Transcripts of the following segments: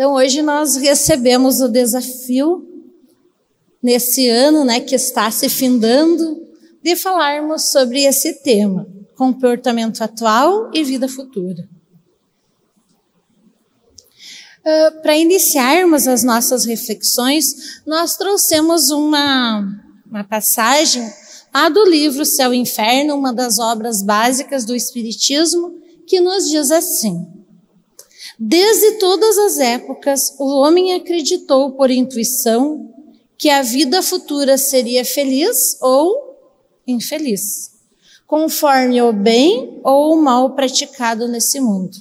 Então hoje nós recebemos o desafio nesse ano, né, que está se findando, de falarmos sobre esse tema, comportamento atual e vida futura. Uh, Para iniciarmos as nossas reflexões, nós trouxemos uma, uma passagem lá do livro Céu e Inferno, uma das obras básicas do Espiritismo, que nos diz assim: Desde todas as épocas, o homem acreditou por intuição que a vida futura seria feliz ou infeliz, conforme o bem ou o mal praticado nesse mundo.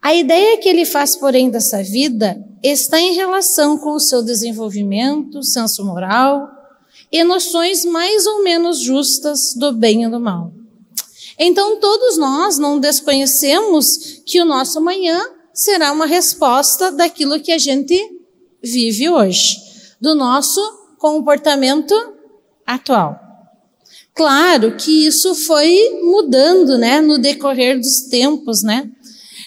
A ideia que ele faz, porém, dessa vida está em relação com o seu desenvolvimento, senso moral e noções mais ou menos justas do bem e do mal. Então, todos nós não desconhecemos que o nosso amanhã será uma resposta daquilo que a gente vive hoje do nosso comportamento atual. Claro que isso foi mudando, né, no decorrer dos tempos, né?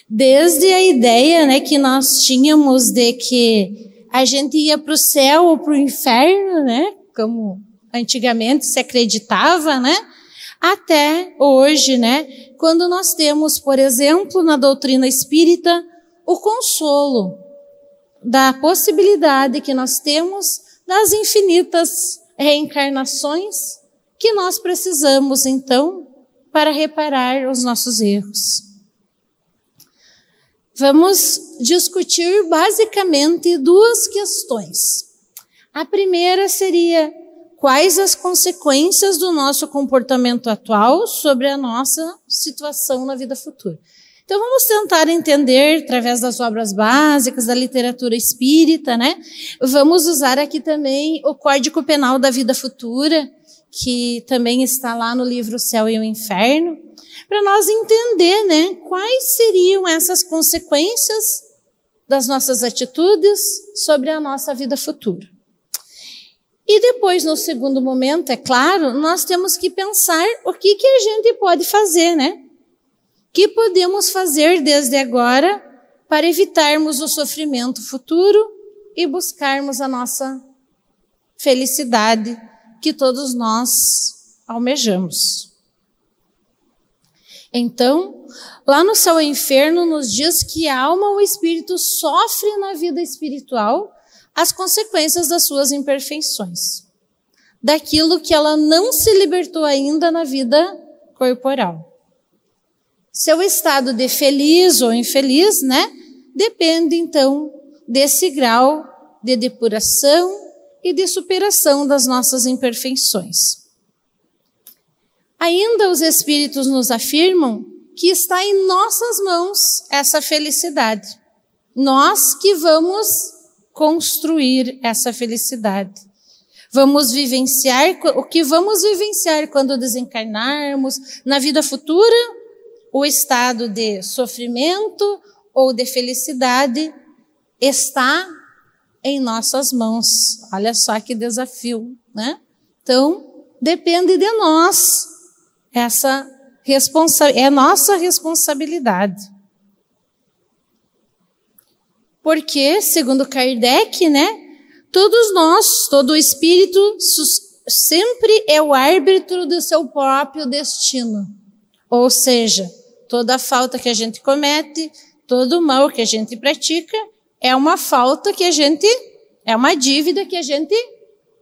Desde a ideia, né, que nós tínhamos de que a gente ia para o céu ou para o inferno, né, como antigamente se acreditava, né, até hoje, né, quando nós temos, por exemplo, na doutrina espírita, o consolo, da possibilidade que nós temos das infinitas reencarnações que nós precisamos, então, para reparar os nossos erros. Vamos discutir basicamente duas questões. A primeira seria quais as consequências do nosso comportamento atual sobre a nossa situação na vida futura. Então vamos tentar entender através das obras básicas da literatura espírita, né? Vamos usar aqui também o Código Penal da Vida Futura, que também está lá no livro Céu e o Inferno, para nós entender, né, quais seriam essas consequências das nossas atitudes sobre a nossa vida futura. E depois, no segundo momento, é claro, nós temos que pensar o que, que a gente pode fazer, né? que podemos fazer desde agora para evitarmos o sofrimento futuro e buscarmos a nossa felicidade que todos nós almejamos. Então, lá no céu e inferno nos diz que a alma ou o espírito sofre na vida espiritual as consequências das suas imperfeições, daquilo que ela não se libertou ainda na vida corporal. Seu estado de feliz ou infeliz, né? Depende então desse grau de depuração e de superação das nossas imperfeições. Ainda os Espíritos nos afirmam que está em nossas mãos essa felicidade. Nós que vamos construir essa felicidade. Vamos vivenciar o que vamos vivenciar quando desencarnarmos na vida futura o estado de sofrimento ou de felicidade está em nossas mãos. Olha só que desafio, né? Então, depende de nós essa responsa é nossa responsabilidade. Porque, segundo Kardec, né, todos nós, todo espírito sempre é o árbitro do seu próprio destino. Ou seja, toda falta que a gente comete, todo mal que a gente pratica, é uma falta que a gente, é uma dívida que a gente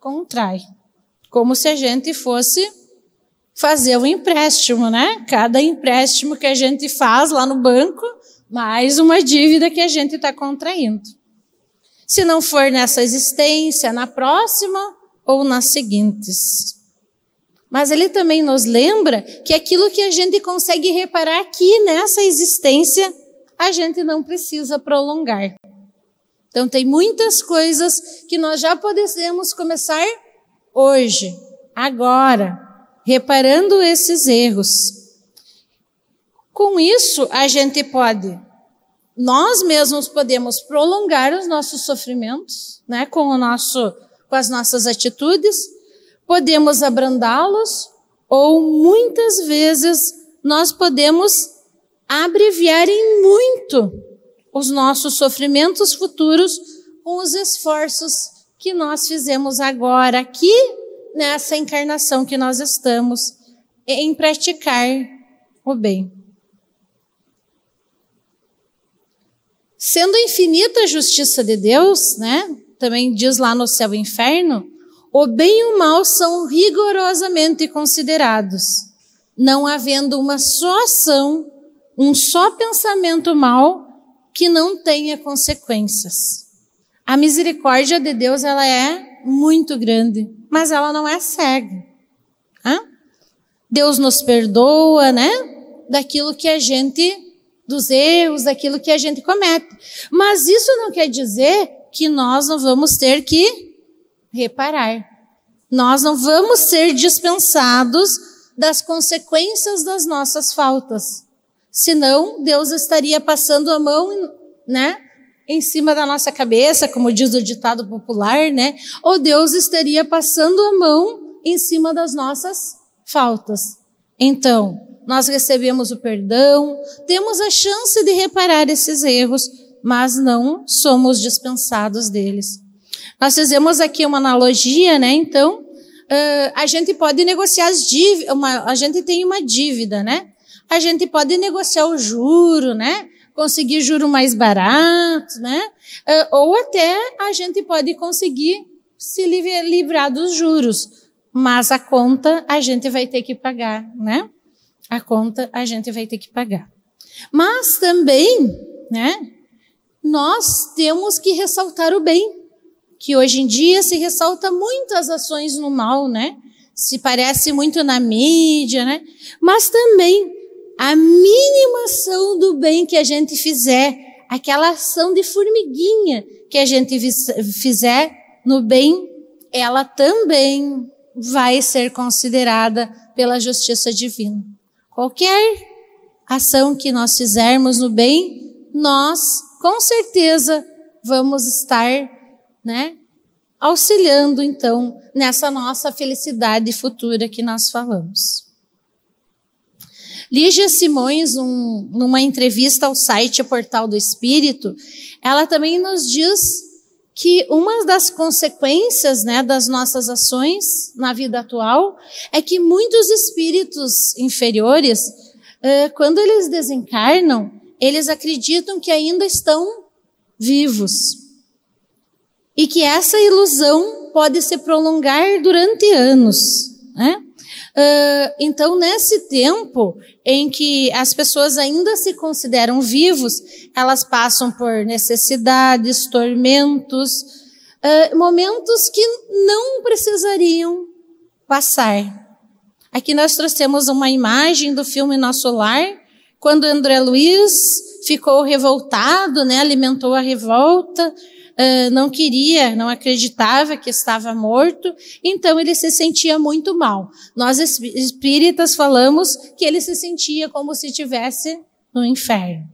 contrai. Como se a gente fosse fazer um empréstimo, né? Cada empréstimo que a gente faz lá no banco, mais uma dívida que a gente está contraindo. Se não for nessa existência, na próxima ou nas seguintes. Mas ele também nos lembra que aquilo que a gente consegue reparar aqui nessa existência, a gente não precisa prolongar. Então, tem muitas coisas que nós já podemos começar hoje, agora, reparando esses erros. Com isso, a gente pode, nós mesmos podemos prolongar os nossos sofrimentos, né, com o nosso, com as nossas atitudes, podemos abrandá-los ou muitas vezes nós podemos abreviar em muito os nossos sofrimentos futuros com os esforços que nós fizemos agora aqui nessa encarnação que nós estamos em praticar o bem. Sendo infinita a justiça de Deus, né? Também diz lá no céu e inferno, o bem e o mal são rigorosamente considerados, não havendo uma só ação, um só pensamento mal que não tenha consequências. A misericórdia de Deus ela é muito grande, mas ela não é cega. Hã? Deus nos perdoa, né? Daquilo que a gente, dos erros, daquilo que a gente comete. Mas isso não quer dizer que nós não vamos ter que reparar. Nós não vamos ser dispensados das consequências das nossas faltas. Senão, Deus estaria passando a mão, né? Em cima da nossa cabeça, como diz o ditado popular, né? Ou Deus estaria passando a mão em cima das nossas faltas. Então, nós recebemos o perdão, temos a chance de reparar esses erros, mas não somos dispensados deles. Nós fizemos aqui uma analogia, né? Então, uh, a gente pode negociar as dívidas, a gente tem uma dívida, né? a gente pode negociar o juro, né? Conseguir juro mais barato, né? Uh, ou até a gente pode conseguir se livrar dos juros, mas a conta a gente vai ter que pagar, né? A conta a gente vai ter que pagar. Mas também, né? Nós temos que ressaltar o bem, que hoje em dia se ressalta muitas ações no mal, né? Se parece muito na mídia, né? Mas também a mínima ação do bem que a gente fizer, aquela ação de formiguinha que a gente fizer no bem, ela também vai ser considerada pela justiça divina. Qualquer ação que nós fizermos no bem, nós com certeza vamos estar, né, auxiliando então nessa nossa felicidade futura que nós falamos. Lígia Simões, um, numa entrevista ao site Portal do Espírito, ela também nos diz que uma das consequências né, das nossas ações na vida atual é que muitos espíritos inferiores, quando eles desencarnam, eles acreditam que ainda estão vivos. E que essa ilusão pode se prolongar durante anos. Né? Uh, então, nesse tempo em que as pessoas ainda se consideram vivos, elas passam por necessidades, tormentos, uh, momentos que não precisariam passar. Aqui nós trouxemos uma imagem do filme Nosso Lar, quando André Luiz ficou revoltado, né, alimentou a revolta, uh, não queria, não acreditava que estava morto, então ele se sentia muito mal. Nós espíritas falamos que ele se sentia como se estivesse no inferno.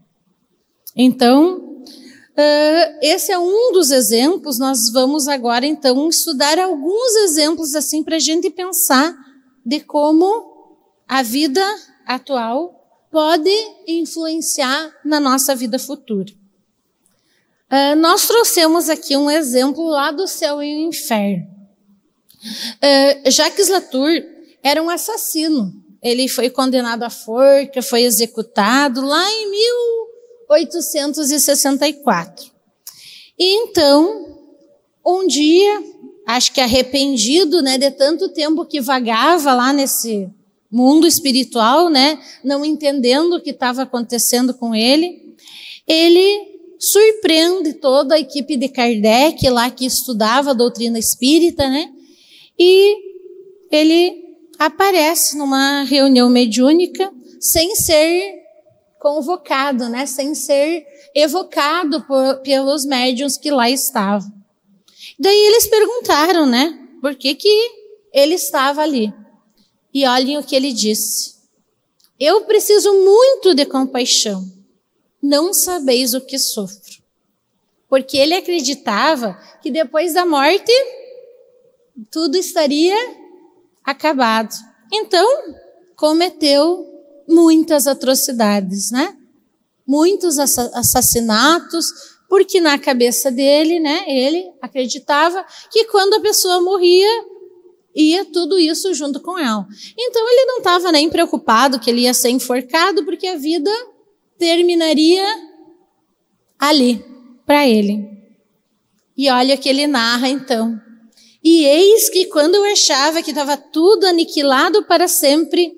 Então, uh, esse é um dos exemplos. Nós vamos agora, então, estudar alguns exemplos assim para a gente pensar de como a vida atual pode influenciar na nossa vida futura. Uh, nós trouxemos aqui um exemplo lá do céu e o inferno. Uh, Jacques Latour era um assassino. Ele foi condenado à forca, foi executado lá em 1864. E então, um dia, acho que arrependido, né, de tanto tempo que vagava lá nesse mundo espiritual, né, não entendendo o que estava acontecendo com ele, ele surpreende toda a equipe de Kardec lá que estudava a doutrina espírita, né? E ele aparece numa reunião mediúnica sem ser convocado, né? Sem ser evocado por, pelos médiuns que lá estavam. Daí eles perguntaram, né? Por que que ele estava ali? E olhem o que ele disse. Eu preciso muito de compaixão não sabeis o que sofro. Porque ele acreditava que depois da morte tudo estaria acabado. Então, cometeu muitas atrocidades, né? muitos assassinatos, porque na cabeça dele, né, ele acreditava que quando a pessoa morria, ia tudo isso junto com ela. Então ele não estava nem preocupado que ele ia ser enforcado, porque a vida terminaria ali, para ele. E olha que ele narra então. E eis que quando eu achava que estava tudo aniquilado para sempre,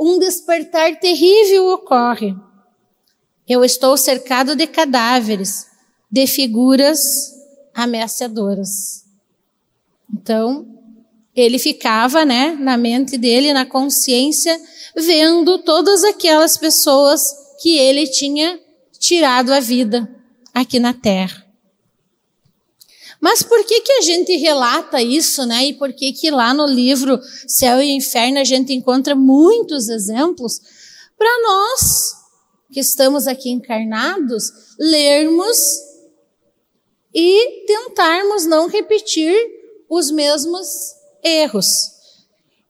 um despertar terrível ocorre. Eu estou cercado de cadáveres, de figuras ameaçadoras. Então, ele ficava, né, na mente dele, na consciência, vendo todas aquelas pessoas que ele tinha tirado a vida aqui na terra. Mas por que que a gente relata isso, né? E por que que lá no livro Céu e Inferno a gente encontra muitos exemplos para nós que estamos aqui encarnados lermos e tentarmos não repetir os mesmos erros.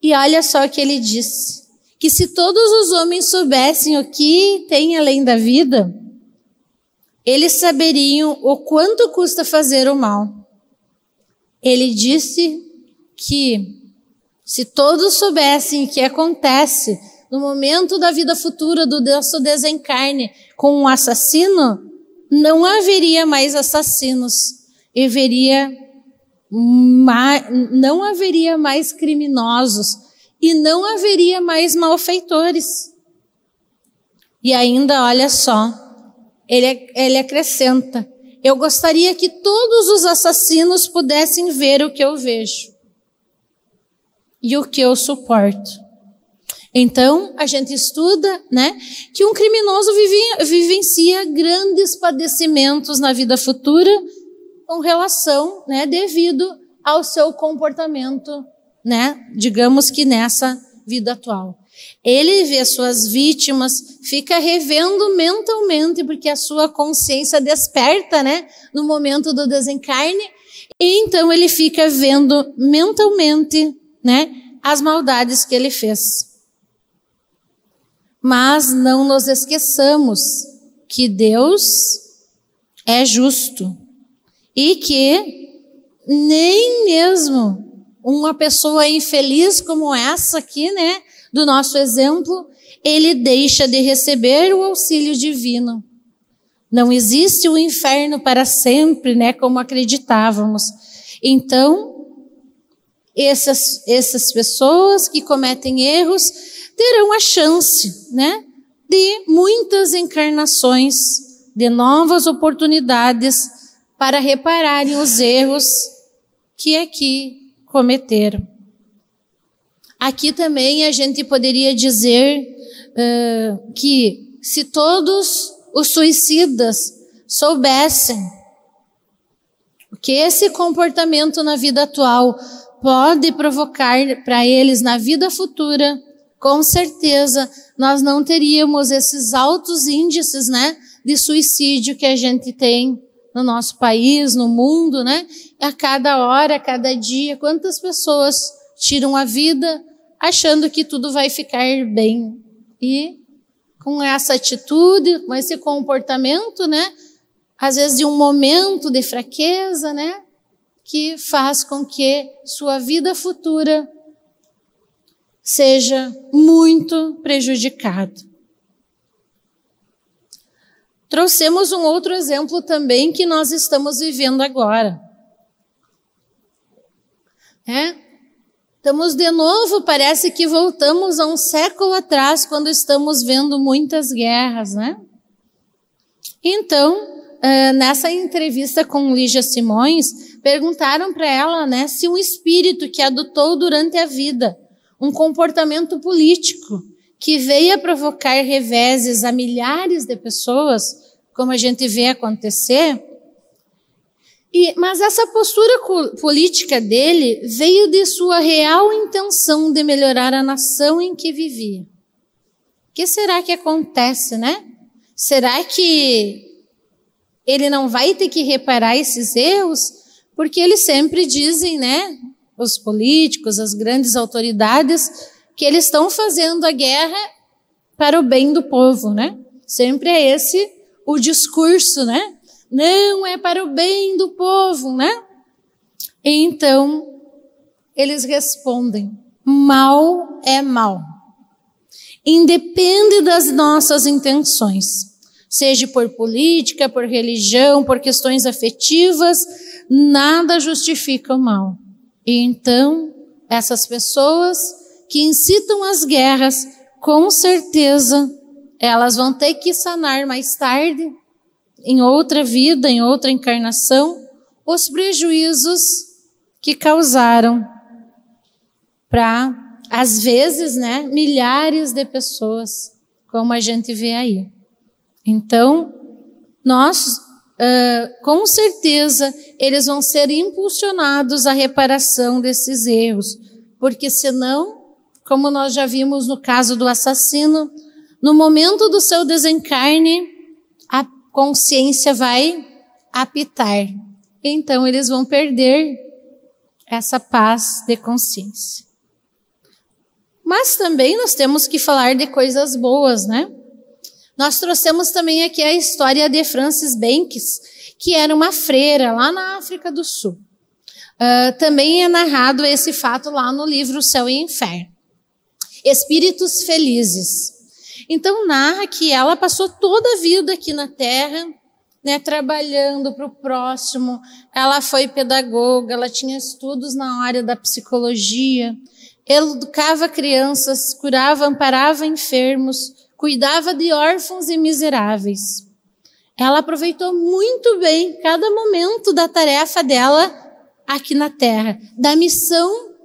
E olha só o que ele diz: que se todos os homens soubessem o que tem além da vida, eles saberiam o quanto custa fazer o mal. Ele disse que se todos soubessem o que acontece no momento da vida futura do nosso desencarne com um assassino, não haveria mais assassinos, haveria não haveria mais criminosos e não haveria mais malfeitores. E ainda, olha só, ele, ele acrescenta: Eu gostaria que todos os assassinos pudessem ver o que eu vejo e o que eu suporto. Então, a gente estuda, né, que um criminoso vive, vivencia grandes padecimentos na vida futura com relação, né, devido ao seu comportamento, né, digamos que nessa vida atual. Ele vê suas vítimas, fica revendo mentalmente, porque a sua consciência desperta, né, no momento do desencarne, e então ele fica vendo mentalmente, né, as maldades que ele fez. Mas não nos esqueçamos que Deus é justo e que nem mesmo uma pessoa infeliz como essa aqui, né, do nosso exemplo, ele deixa de receber o auxílio divino. Não existe o inferno para sempre, né, como acreditávamos. Então, essas, essas pessoas que cometem erros terão a chance, né, de muitas encarnações, de novas oportunidades para repararem os erros que aqui cometeram. Aqui também a gente poderia dizer uh, que se todos os suicidas soubessem que esse comportamento na vida atual pode provocar para eles na vida futura, com certeza nós não teríamos esses altos índices, né, de suicídio que a gente tem no nosso país, no mundo, né? A cada hora, a cada dia, quantas pessoas tiram a vida achando que tudo vai ficar bem. E com essa atitude, com esse comportamento, né? Às vezes de um momento de fraqueza, né? Que faz com que sua vida futura seja muito prejudicada. Trouxemos um outro exemplo também que nós estamos vivendo agora. É? Estamos de novo, parece que voltamos a um século atrás, quando estamos vendo muitas guerras, né? Então, eh, nessa entrevista com Lígia Simões, perguntaram para ela né, se um espírito que adotou durante a vida um comportamento político que veio a provocar reveses a milhares de pessoas, como a gente vê acontecer. E, mas essa postura política dele veio de sua real intenção de melhorar a nação em que vivia. O que será que acontece, né? Será que ele não vai ter que reparar esses erros? Porque eles sempre dizem, né? Os políticos, as grandes autoridades, que eles estão fazendo a guerra para o bem do povo, né? Sempre é esse o discurso, né? Não é para o bem do povo, né? Então, eles respondem: mal é mal. Independe das nossas intenções, seja por política, por religião, por questões afetivas, nada justifica o mal. E então, essas pessoas que incitam as guerras, com certeza, elas vão ter que sanar mais tarde, em outra vida, em outra encarnação, os prejuízos que causaram para, às vezes, né, milhares de pessoas, como a gente vê aí. Então, nós, uh, com certeza, eles vão ser impulsionados à reparação desses erros, porque senão, como nós já vimos no caso do assassino, no momento do seu desencarne, a consciência vai apitar. Então, eles vão perder essa paz de consciência. Mas também nós temos que falar de coisas boas, né? Nós trouxemos também aqui a história de Francis Banks, que era uma freira lá na África do Sul. Uh, também é narrado esse fato lá no livro Céu e Inferno. Espíritos felizes. Então narra que ela passou toda a vida aqui na Terra, né, trabalhando para o próximo. Ela foi pedagoga, ela tinha estudos na área da psicologia, educava crianças, curava, amparava enfermos, cuidava de órfãos e miseráveis. Ela aproveitou muito bem cada momento da tarefa dela aqui na terra, da missão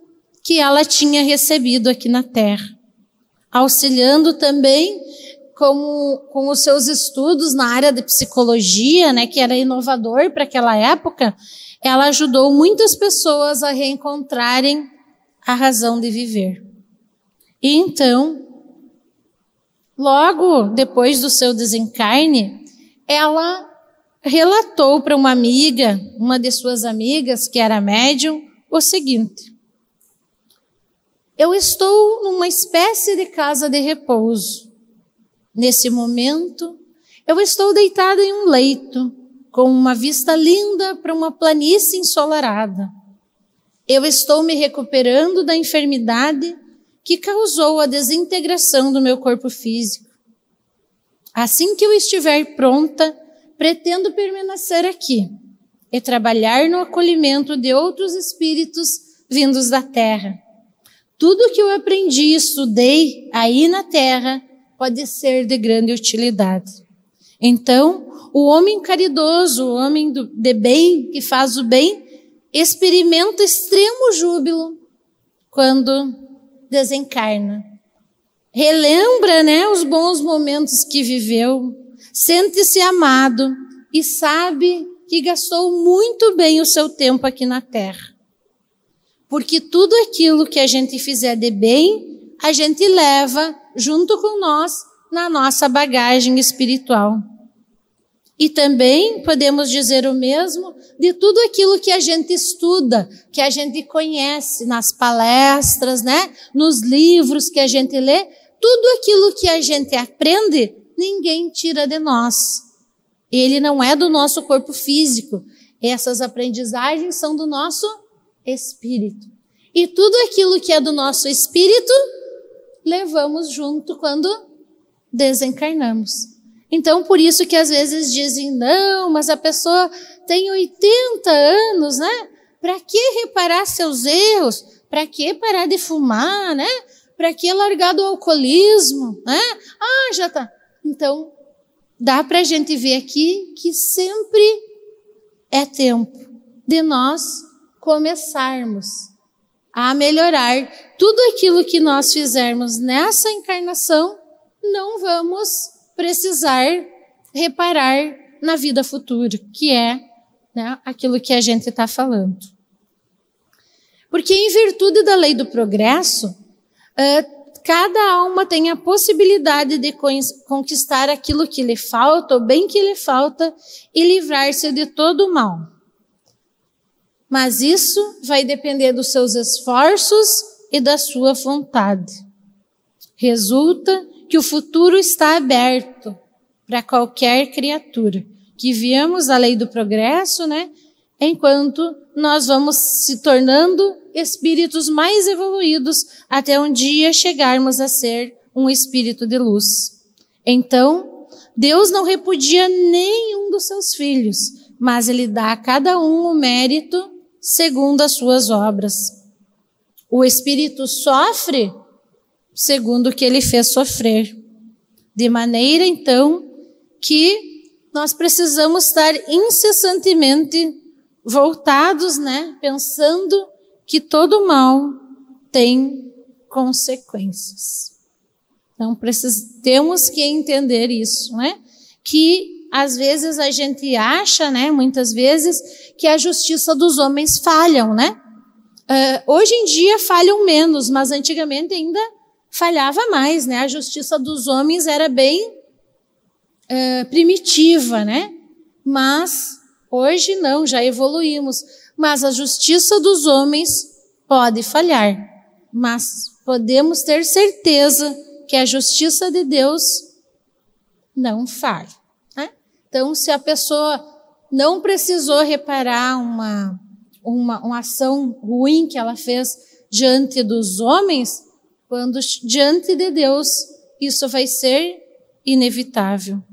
que ela tinha recebido aqui na terra, auxiliando também com, com os seus estudos na área de psicologia, né, que era inovador para aquela época, ela ajudou muitas pessoas a reencontrarem a razão de viver. E então, logo depois do seu desencarne, ela relatou para uma amiga, uma de suas amigas, que era médium, o seguinte: Eu estou numa espécie de casa de repouso. Nesse momento, eu estou deitada em um leito, com uma vista linda para uma planície ensolarada. Eu estou me recuperando da enfermidade que causou a desintegração do meu corpo físico. Assim que eu estiver pronta, pretendo permanecer aqui e trabalhar no acolhimento de outros espíritos vindos da terra. Tudo que eu aprendi e estudei aí na terra pode ser de grande utilidade. Então, o homem caridoso, o homem do, de bem, que faz o bem, experimenta extremo júbilo quando desencarna. Relembra, né, os bons momentos que viveu, sente-se amado e sabe que gastou muito bem o seu tempo aqui na terra. Porque tudo aquilo que a gente fizer de bem, a gente leva junto com nós na nossa bagagem espiritual. E também podemos dizer o mesmo de tudo aquilo que a gente estuda, que a gente conhece nas palestras, né? Nos livros que a gente lê, tudo aquilo que a gente aprende, ninguém tira de nós. Ele não é do nosso corpo físico. Essas aprendizagens são do nosso espírito. E tudo aquilo que é do nosso espírito, levamos junto quando desencarnamos. Então, por isso que às vezes dizem, não, mas a pessoa tem 80 anos, né? Para que reparar seus erros? Para que parar de fumar, né? Para que largar do alcoolismo, né? Ah, já tá. Então, dá para a gente ver aqui que sempre é tempo de nós começarmos a melhorar tudo aquilo que nós fizermos nessa encarnação, não vamos precisar reparar na vida futura, que é né, aquilo que a gente está falando. Porque, em virtude da lei do progresso, uh, cada alma tem a possibilidade de conquistar aquilo que lhe falta, ou bem que lhe falta, e livrar-se de todo o mal. Mas isso vai depender dos seus esforços e da sua vontade. Resulta que o futuro está aberto para qualquer criatura. Que viemos a lei do progresso, né? Enquanto nós vamos se tornando espíritos mais evoluídos até um dia chegarmos a ser um espírito de luz. Então, Deus não repudia nenhum dos seus filhos, mas ele dá a cada um o mérito segundo as suas obras. O espírito sofre segundo o que ele fez sofrer. De maneira, então, que nós precisamos estar incessantemente voltados, né, pensando que todo mal tem consequências. Então, precis, temos que entender isso, né? Que às vezes a gente acha, né, muitas vezes, que a justiça dos homens falham, né? Uh, hoje em dia falham menos, mas antigamente ainda falhava mais, né? A justiça dos homens era bem uh, primitiva, né? Mas hoje não, já evoluímos. Mas a justiça dos homens pode falhar, mas podemos ter certeza que a justiça de Deus não falha. Então, se a pessoa não precisou reparar uma, uma, uma ação ruim que ela fez diante dos homens, quando diante de Deus isso vai ser inevitável.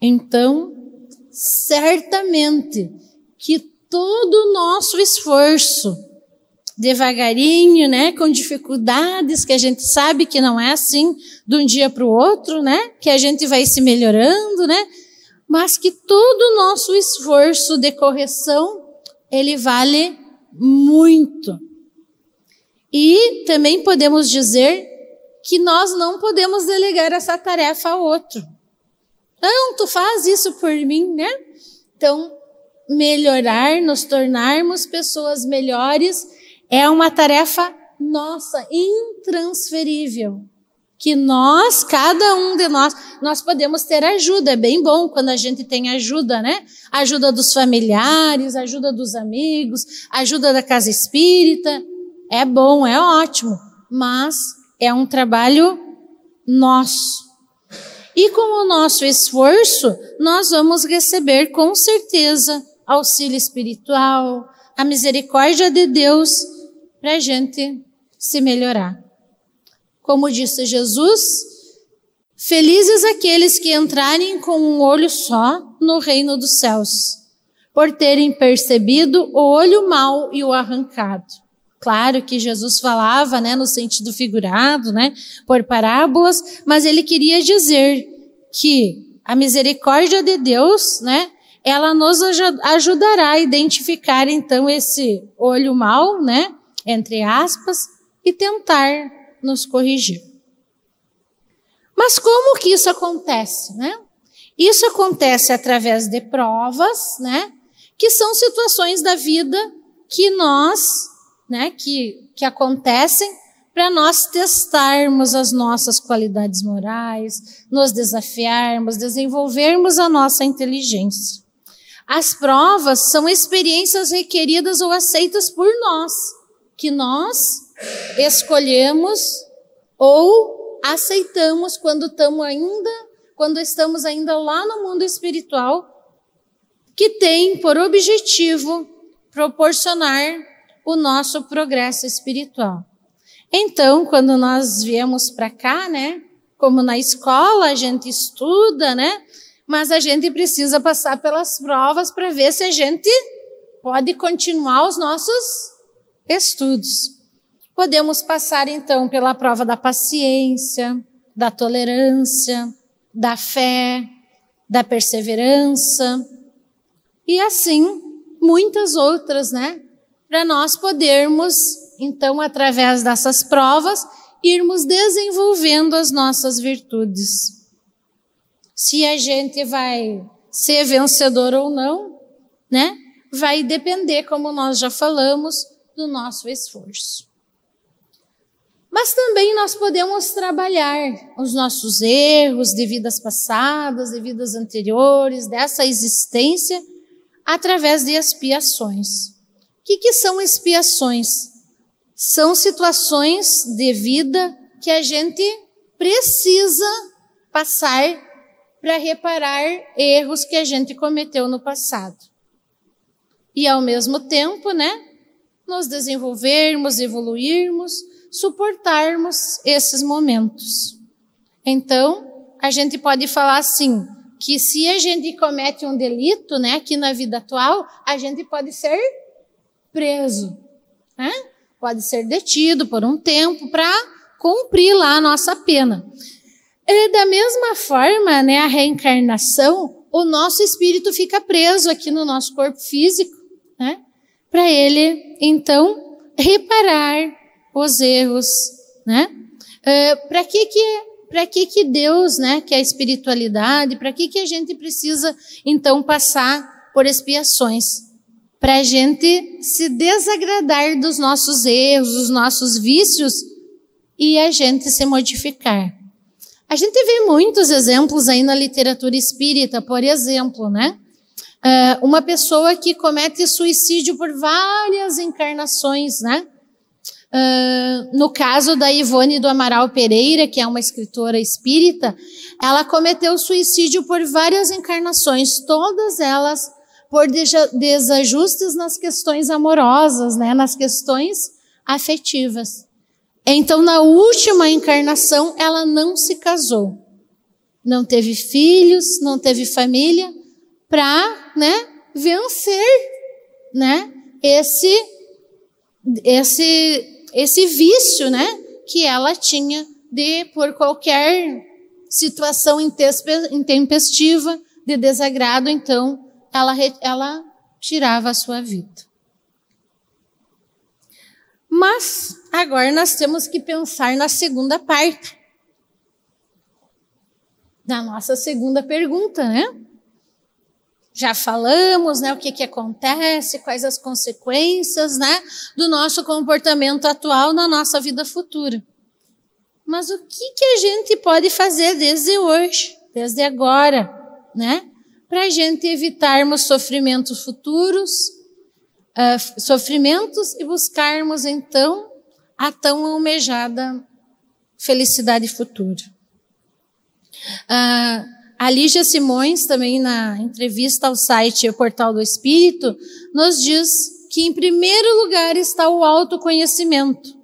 Então, certamente que todo o nosso esforço, devagarinho, né, com dificuldades que a gente sabe que não é assim de um dia para o outro, né, que a gente vai se melhorando, né, mas que todo o nosso esforço de correção ele vale muito. E também podemos dizer que nós não podemos delegar essa tarefa a outro. Não, tu faz isso por mim, né? Então, melhorar, nos tornarmos pessoas melhores é uma tarefa nossa, intransferível. Que nós, cada um de nós, nós podemos ter ajuda. É bem bom quando a gente tem ajuda, né? Ajuda dos familiares, ajuda dos amigos, ajuda da casa espírita. É bom, é ótimo. Mas é um trabalho nosso. E com o nosso esforço, nós vamos receber com certeza auxílio espiritual, a misericórdia de Deus para a gente se melhorar. Como disse Jesus, felizes aqueles que entrarem com um olho só no reino dos céus, por terem percebido o olho mau e o arrancado. Claro que Jesus falava, né, no sentido figurado, né, por parábolas, mas ele queria dizer que a misericórdia de Deus, né, ela nos ajudará a identificar então esse olho mau, né, entre aspas, e tentar nos corrigir. Mas como que isso acontece, né? Isso acontece através de provas, né, que são situações da vida que nós, né, que, que acontecem para nós testarmos as nossas qualidades morais, nos desafiarmos, desenvolvermos a nossa inteligência. As provas são experiências requeridas ou aceitas por nós, que nós escolhemos ou aceitamos quando estamos ainda, quando estamos ainda lá no mundo espiritual, que tem por objetivo proporcionar o nosso progresso espiritual. Então, quando nós viemos para cá, né, como na escola a gente estuda, né, mas a gente precisa passar pelas provas para ver se a gente pode continuar os nossos estudos. Podemos passar então pela prova da paciência, da tolerância, da fé, da perseverança e assim muitas outras, né? Para nós podermos, então, através dessas provas, irmos desenvolvendo as nossas virtudes se a gente vai ser vencedor ou não, né? Vai depender, como nós já falamos, do nosso esforço. Mas também nós podemos trabalhar os nossos erros de vidas passadas, de vidas anteriores, dessa existência, através de expiações. O que, que são expiações? São situações de vida que a gente precisa passar para reparar erros que a gente cometeu no passado. E ao mesmo tempo, né, nos desenvolvermos, evoluirmos, suportarmos esses momentos. Então, a gente pode falar assim, que se a gente comete um delito, né, aqui na vida atual, a gente pode ser preso, né? Pode ser detido por um tempo para cumprir lá a nossa pena. E da mesma forma, né, a reencarnação, o nosso espírito fica preso aqui no nosso corpo físico, né? Para ele, então, reparar os erros, né? Uh, para que que para que que Deus, né, que é a espiritualidade, para que que a gente precisa então passar por expiações? Para a gente se desagradar dos nossos erros, dos nossos vícios e a gente se modificar. A gente vê muitos exemplos aí na literatura espírita, por exemplo, né? Uh, uma pessoa que comete suicídio por várias encarnações, né? Uh, no caso da Ivone do Amaral Pereira, que é uma escritora espírita, ela cometeu suicídio por várias encarnações, todas elas por desajustes nas questões amorosas, né, nas questões afetivas. Então, na última encarnação, ela não se casou, não teve filhos, não teve família, para, né, vencer, né, esse, esse esse vício, né, que ela tinha de por qualquer situação intempestiva de desagrado, então ela ela tirava a sua vida. Mas agora nós temos que pensar na segunda parte da nossa segunda pergunta, né? Já falamos, né, o que que acontece, quais as consequências, né, do nosso comportamento atual na nossa vida futura. Mas o que que a gente pode fazer desde hoje, desde agora, né, para a gente evitarmos sofrimentos futuros, uh, sofrimentos e buscarmos então a tão almejada felicidade futura. Uh, a Lígia Simões, também na entrevista ao site o Portal do Espírito, nos diz que em primeiro lugar está o autoconhecimento,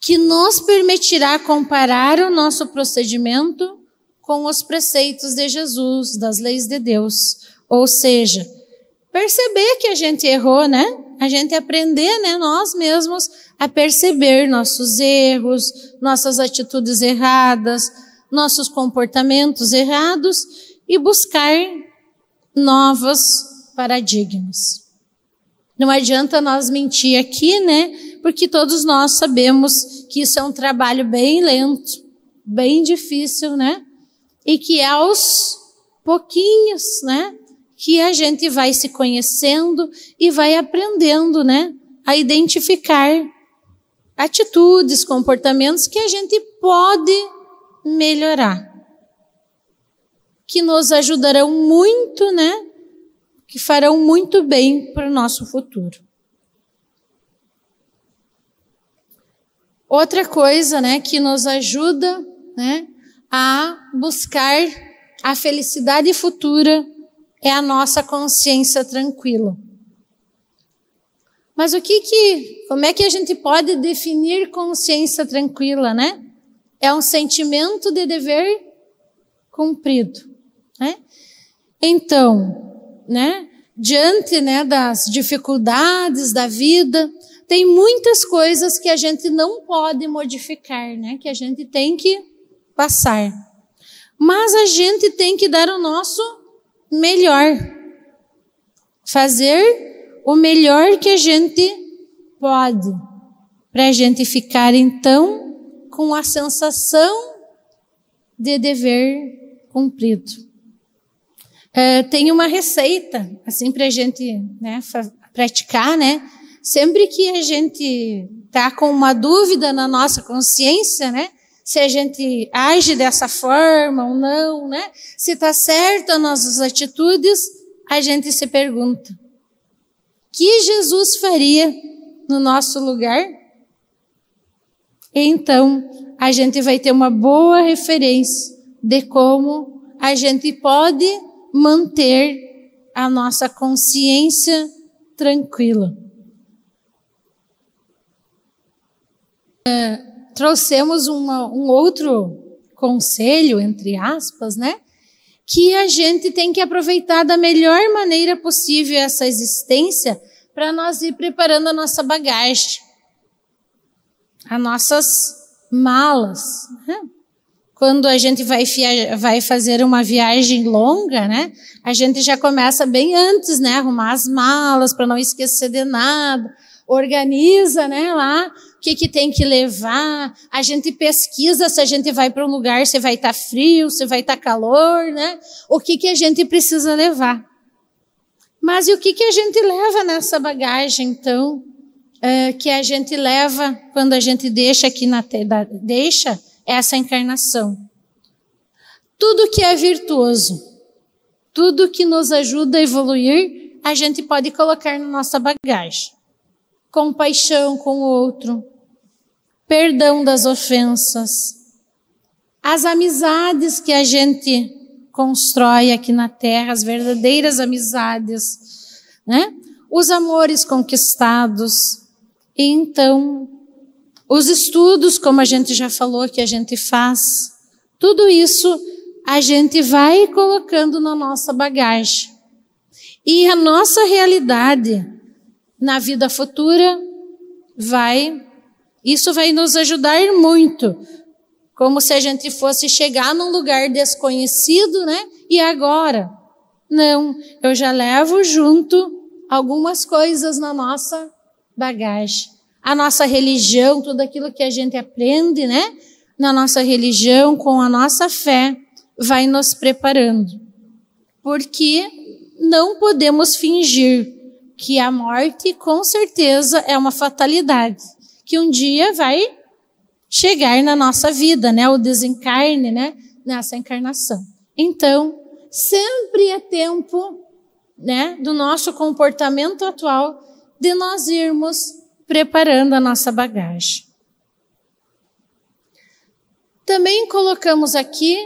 que nos permitirá comparar o nosso procedimento com os preceitos de Jesus, das leis de Deus. Ou seja, perceber que a gente errou, né? A gente aprender, né, nós mesmos a perceber nossos erros, nossas atitudes erradas, nossos comportamentos errados e buscar novos paradigmas. Não adianta nós mentir aqui, né? Porque todos nós sabemos que isso é um trabalho bem lento, bem difícil, né? E que é aos pouquinhos, né? Que a gente vai se conhecendo e vai aprendendo, né? A identificar atitudes, comportamentos que a gente pode melhorar. Que nos ajudarão muito, né? Que farão muito bem para o nosso futuro. Outra coisa, né, que nos ajuda, né, a buscar a felicidade futura é a nossa consciência tranquila. Mas o que que, como é que a gente pode definir consciência tranquila, né? É um sentimento de dever cumprido, né? Então, né, diante, né, das dificuldades da vida, tem muitas coisas que a gente não pode modificar, né, que a gente tem que passar. Mas a gente tem que dar o nosso melhor. Fazer o melhor que a gente pode, para a gente ficar então com a sensação de dever cumprido. É, tem uma receita, assim, para a gente né, praticar, né? Sempre que a gente está com uma dúvida na nossa consciência, né? Se a gente age dessa forma ou não, né? Se está certo as nossas atitudes, a gente se pergunta: que Jesus faria no nosso lugar? Então, a gente vai ter uma boa referência de como a gente pode manter a nossa consciência tranquila. É, trouxemos uma, um outro conselho, entre aspas, né? Que a gente tem que aproveitar da melhor maneira possível essa existência para nós ir preparando a nossa bagagem, as nossas malas. Né? Quando a gente vai, vai fazer uma viagem longa, né? A gente já começa bem antes, né? Arrumar as malas para não esquecer de nada organiza, né, lá, o que, que tem que levar, a gente pesquisa se a gente vai para um lugar, se vai estar tá frio, se vai estar tá calor, né, o que, que a gente precisa levar. Mas e o que, que a gente leva nessa bagagem, então, é, que a gente leva quando a gente deixa aqui na deixa essa encarnação? Tudo que é virtuoso, tudo que nos ajuda a evoluir, a gente pode colocar na nossa bagagem compaixão com o outro, perdão das ofensas, as amizades que a gente constrói aqui na terra, as verdadeiras amizades, né? Os amores conquistados. E então, os estudos, como a gente já falou, que a gente faz, tudo isso a gente vai colocando na nossa bagagem. E a nossa realidade na vida futura vai isso vai nos ajudar muito. Como se a gente fosse chegar num lugar desconhecido, né? E agora? Não, eu já levo junto algumas coisas na nossa bagagem. A nossa religião, tudo aquilo que a gente aprende, né? Na nossa religião, com a nossa fé, vai nos preparando. Porque não podemos fingir que a morte com certeza é uma fatalidade, que um dia vai chegar na nossa vida, né, o desencarne, né, nessa encarnação. Então, sempre é tempo, né, do nosso comportamento atual de nós irmos preparando a nossa bagagem. Também colocamos aqui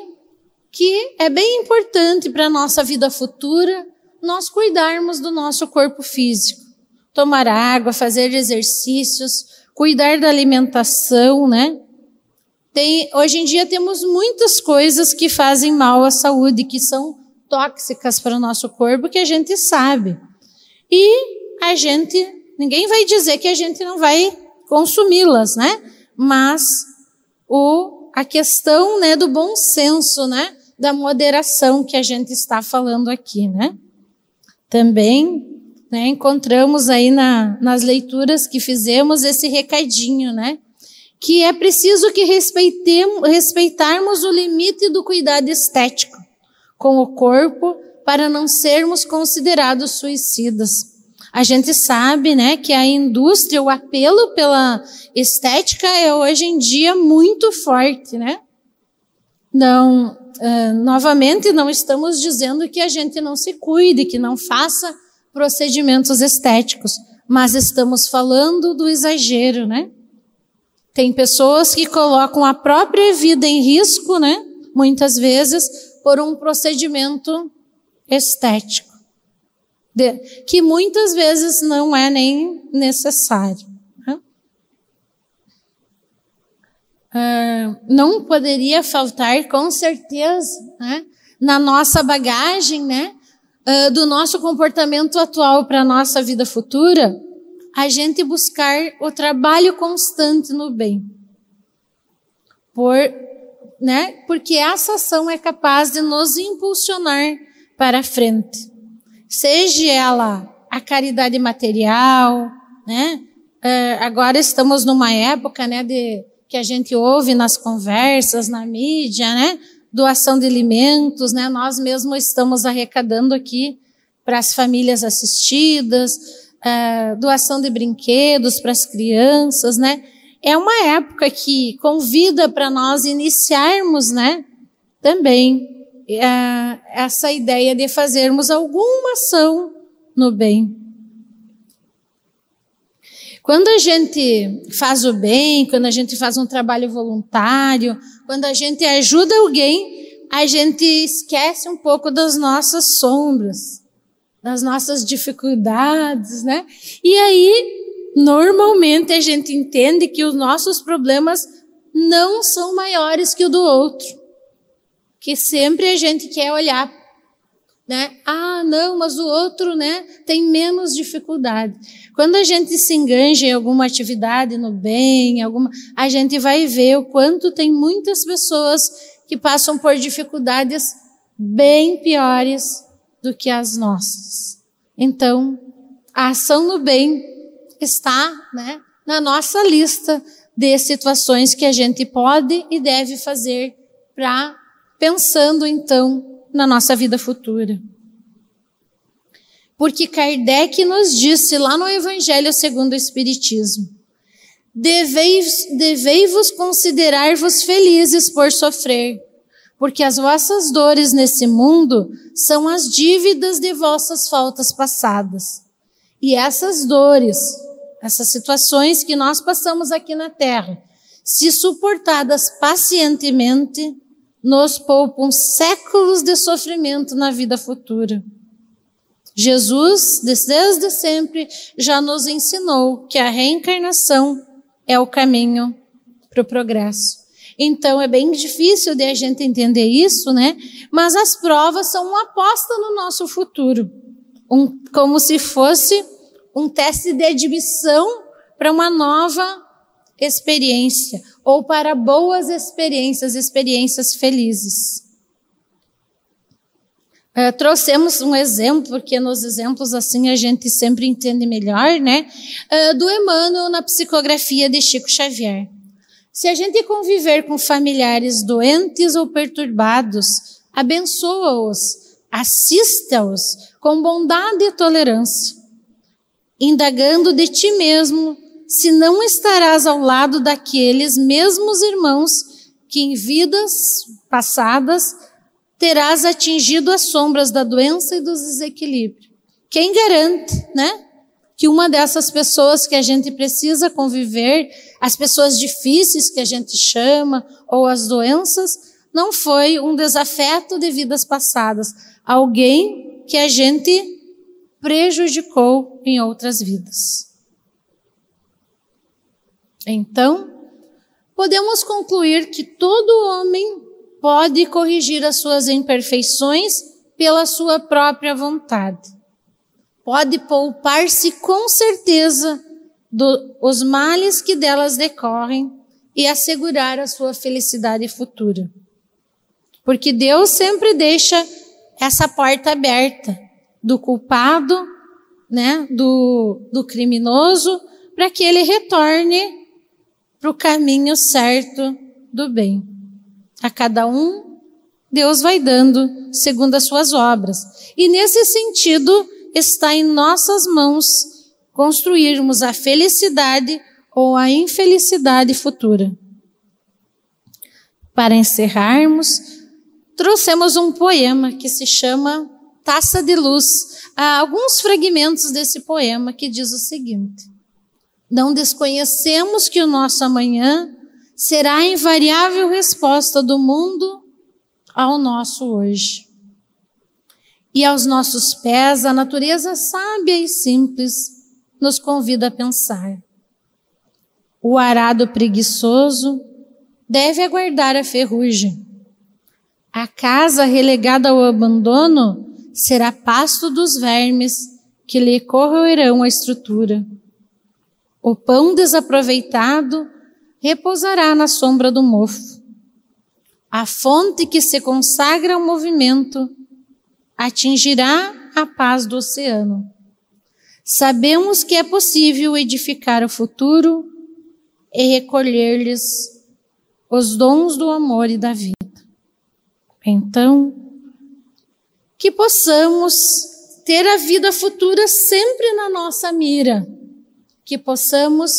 que é bem importante para a nossa vida futura nós cuidarmos do nosso corpo físico. Tomar água, fazer exercícios, cuidar da alimentação, né? Tem, hoje em dia temos muitas coisas que fazem mal à saúde, que são tóxicas para o nosso corpo, que a gente sabe. E a gente, ninguém vai dizer que a gente não vai consumi-las, né? Mas o, a questão, né, do bom senso, né? Da moderação que a gente está falando aqui, né? Também né, encontramos aí na, nas leituras que fizemos esse recadinho, né? Que é preciso que respeitarmos o limite do cuidado estético com o corpo para não sermos considerados suicidas. A gente sabe, né, que a indústria, o apelo pela estética é hoje em dia muito forte, né? Não, uh, novamente, não estamos dizendo que a gente não se cuide, que não faça procedimentos estéticos, mas estamos falando do exagero, né? Tem pessoas que colocam a própria vida em risco, né? Muitas vezes, por um procedimento estético, de, que muitas vezes não é nem necessário. uh, não poderia faltar, com certeza, né, na nossa bagagem, né, uh, do nosso comportamento atual para a nossa vida futura, a gente buscar o trabalho constante no bem. Por, né, porque essa ação é capaz de nos impulsionar para frente. Seja ela a caridade material, né? Uh, agora estamos numa época, né, de que a gente ouve nas conversas, na mídia, né? Doação de alimentos, né? Nós mesmos estamos arrecadando aqui para as famílias assistidas, uh, doação de brinquedos para as crianças, né? É uma época que convida para nós iniciarmos, né? Também essa ideia de fazermos alguma ação no bem. Quando a gente faz o bem, quando a gente faz um trabalho voluntário, quando a gente ajuda alguém, a gente esquece um pouco das nossas sombras, das nossas dificuldades, né? E aí, normalmente a gente entende que os nossos problemas não são maiores que o do outro. Que sempre a gente quer olhar né? Ah, não, mas o outro, né, tem menos dificuldade. Quando a gente se enganja em alguma atividade no bem, alguma, a gente vai ver o quanto tem muitas pessoas que passam por dificuldades bem piores do que as nossas. Então, a ação no bem está, né, na nossa lista de situações que a gente pode e deve fazer para pensando então na nossa vida futura. Porque Kardec nos disse lá no Evangelho segundo o Espiritismo: Devei-vos devei considerar-vos felizes por sofrer, porque as vossas dores nesse mundo são as dívidas de vossas faltas passadas. E essas dores, essas situações que nós passamos aqui na Terra, se suportadas pacientemente, nos poupam séculos de sofrimento na vida futura. Jesus, desde sempre, já nos ensinou que a reencarnação é o caminho para o progresso. Então é bem difícil de a gente entender isso, né? Mas as provas são uma aposta no nosso futuro, um, como se fosse um teste de admissão para uma nova experiência ou para boas experiências, experiências felizes. Uh, trouxemos um exemplo, porque nos exemplos assim a gente sempre entende melhor, né? Uh, do Emmanuel na psicografia de Chico Xavier. Se a gente conviver com familiares doentes ou perturbados, abençoa-os, assista-os com bondade e tolerância, indagando de ti mesmo se não estarás ao lado daqueles mesmos irmãos que em vidas passadas terás atingido as sombras da doença e dos desequilíbrios. Quem garante, né? Que uma dessas pessoas que a gente precisa conviver, as pessoas difíceis que a gente chama, ou as doenças, não foi um desafeto de vidas passadas, alguém que a gente prejudicou em outras vidas. Então, podemos concluir que todo homem pode corrigir as suas imperfeições pela sua própria vontade. Pode poupar-se com certeza dos males que delas decorrem e assegurar a sua felicidade futura. Porque Deus sempre deixa essa porta aberta do culpado, né, do, do criminoso, para que ele retorne para o caminho certo do bem. A cada um, Deus vai dando segundo as suas obras. E nesse sentido, está em nossas mãos construirmos a felicidade ou a infelicidade futura. Para encerrarmos, trouxemos um poema que se chama Taça de Luz. Há alguns fragmentos desse poema que diz o seguinte: não desconhecemos que o nosso amanhã será a invariável resposta do mundo ao nosso hoje. E aos nossos pés, a natureza sábia e simples nos convida a pensar. O arado preguiçoso deve aguardar a ferrugem. A casa relegada ao abandono será pasto dos vermes que lhe corroerão a estrutura. O pão desaproveitado repousará na sombra do mofo. A fonte que se consagra ao movimento atingirá a paz do oceano. Sabemos que é possível edificar o futuro e recolher-lhes os dons do amor e da vida. Então, que possamos ter a vida futura sempre na nossa mira que possamos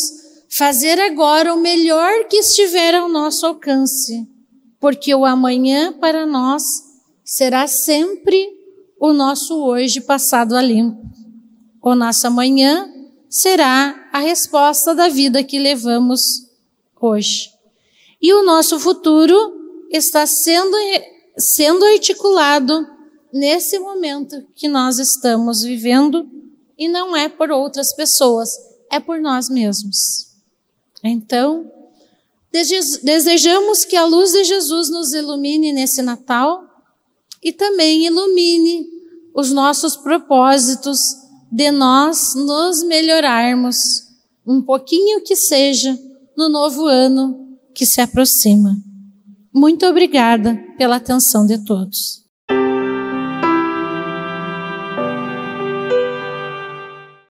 fazer agora o melhor que estiver ao nosso alcance, porque o amanhã para nós será sempre o nosso hoje passado a limpo. O nosso amanhã será a resposta da vida que levamos hoje. E o nosso futuro está sendo, sendo articulado nesse momento que nós estamos vivendo e não é por outras pessoas, é por nós mesmos. Então, desejamos que a luz de Jesus nos ilumine nesse Natal e também ilumine os nossos propósitos de nós nos melhorarmos um pouquinho que seja no novo ano que se aproxima. Muito obrigada pela atenção de todos.